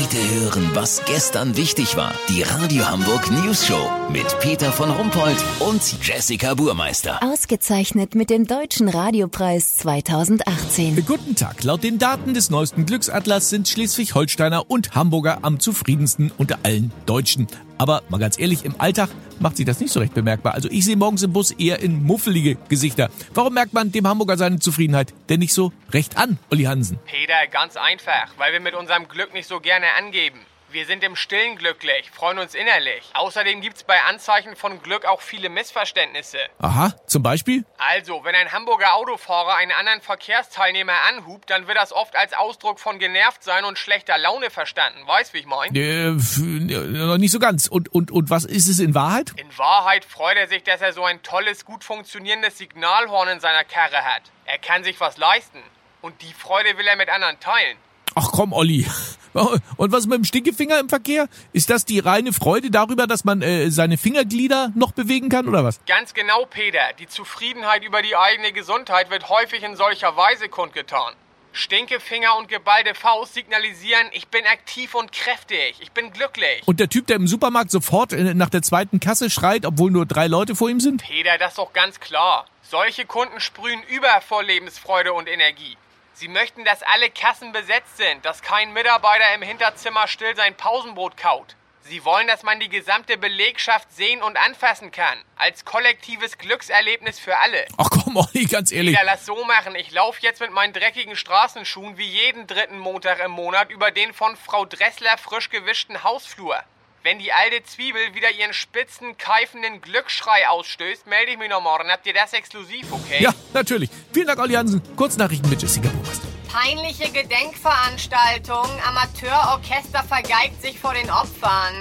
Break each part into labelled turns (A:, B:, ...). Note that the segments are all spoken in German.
A: Heute hören, was gestern wichtig war. Die Radio Hamburg News Show mit Peter von Rumpold und Jessica Burmeister.
B: Ausgezeichnet mit dem Deutschen Radiopreis 2018.
C: Guten Tag. Laut den Daten des neuesten Glücksatlas sind Schleswig-Holsteiner und Hamburger am zufriedensten unter allen Deutschen. Aber mal ganz ehrlich, im Alltag macht sich das nicht so recht bemerkbar. Also ich sehe morgens im Bus eher in muffelige Gesichter. Warum merkt man dem Hamburger seine Zufriedenheit denn nicht so recht an, Olli Hansen?
D: Peter, ganz einfach, weil wir mit unserem Glück nicht so gerne angeben. Wir sind im Stillen glücklich, freuen uns innerlich. Außerdem gibt's bei Anzeichen von Glück auch viele Missverständnisse.
C: Aha, zum Beispiel?
D: Also, wenn ein Hamburger Autofahrer einen anderen Verkehrsteilnehmer anhubt, dann wird das oft als Ausdruck von genervt sein und schlechter Laune verstanden. Weißt, wie ich mein?
C: Äh, noch nicht so ganz. Und, und, und was ist es in Wahrheit?
D: In Wahrheit freut er sich, dass er so ein tolles, gut funktionierendes Signalhorn in seiner Karre hat. Er kann sich was leisten. Und die Freude will er mit anderen teilen.
C: Ach komm, Olli. Und was mit dem Stinkefinger im Verkehr? Ist das die reine Freude darüber, dass man äh, seine Fingerglieder noch bewegen kann oder was?
D: Ganz genau, Peter. Die Zufriedenheit über die eigene Gesundheit wird häufig in solcher Weise kundgetan. Stinkefinger und geballte Faust signalisieren, ich bin aktiv und kräftig, ich bin glücklich.
C: Und der Typ, der im Supermarkt sofort äh, nach der zweiten Kasse schreit, obwohl nur drei Leute vor ihm sind?
D: Peter, das ist doch ganz klar. Solche Kunden sprühen über vor Lebensfreude und Energie. Sie möchten, dass alle Kassen besetzt sind, dass kein Mitarbeiter im Hinterzimmer still sein Pausenbrot kaut. Sie wollen, dass man die gesamte Belegschaft sehen und anfassen kann. Als kollektives Glückserlebnis für alle.
C: Ach komm, Olli, ganz ehrlich.
D: Ja, lass so machen. Ich laufe jetzt mit meinen dreckigen Straßenschuhen wie jeden dritten Montag im Monat über den von Frau Dressler frisch gewischten Hausflur. Wenn die alte Zwiebel wieder ihren spitzen, keifenden Glücksschrei ausstößt, melde ich mich noch morgen. Habt ihr das exklusiv, okay?
C: Ja, natürlich. Vielen Dank, Olli Hansen. Kurznachrichten mit Jessica Burmeister.
E: Peinliche Gedenkveranstaltung. Amateurorchester vergeigt sich vor den Opfern.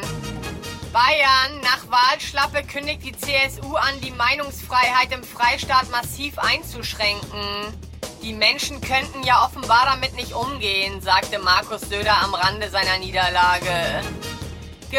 E: Bayern. Nach Wahlschlappe kündigt die CSU an, die Meinungsfreiheit im Freistaat massiv einzuschränken. Die Menschen könnten ja offenbar damit nicht umgehen, sagte Markus Söder am Rande seiner Niederlage.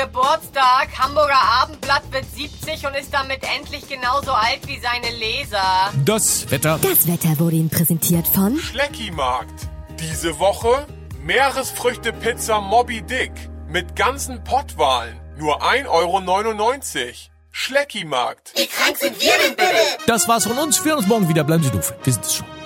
E: Geburtstag. Hamburger Abendblatt wird 70 und ist damit endlich genauso alt wie seine Leser.
C: Das Wetter.
B: Das Wetter wurde Ihnen präsentiert von
F: Schleckimarkt. Diese Woche Meeresfrüchte-Pizza Moby Dick mit ganzen Pottwalen. Nur 1,99 Euro. Schleckimarkt.
C: Das war's von uns. Wir hören uns morgen wieder. Bleiben Sie doof. Wir sind es schon.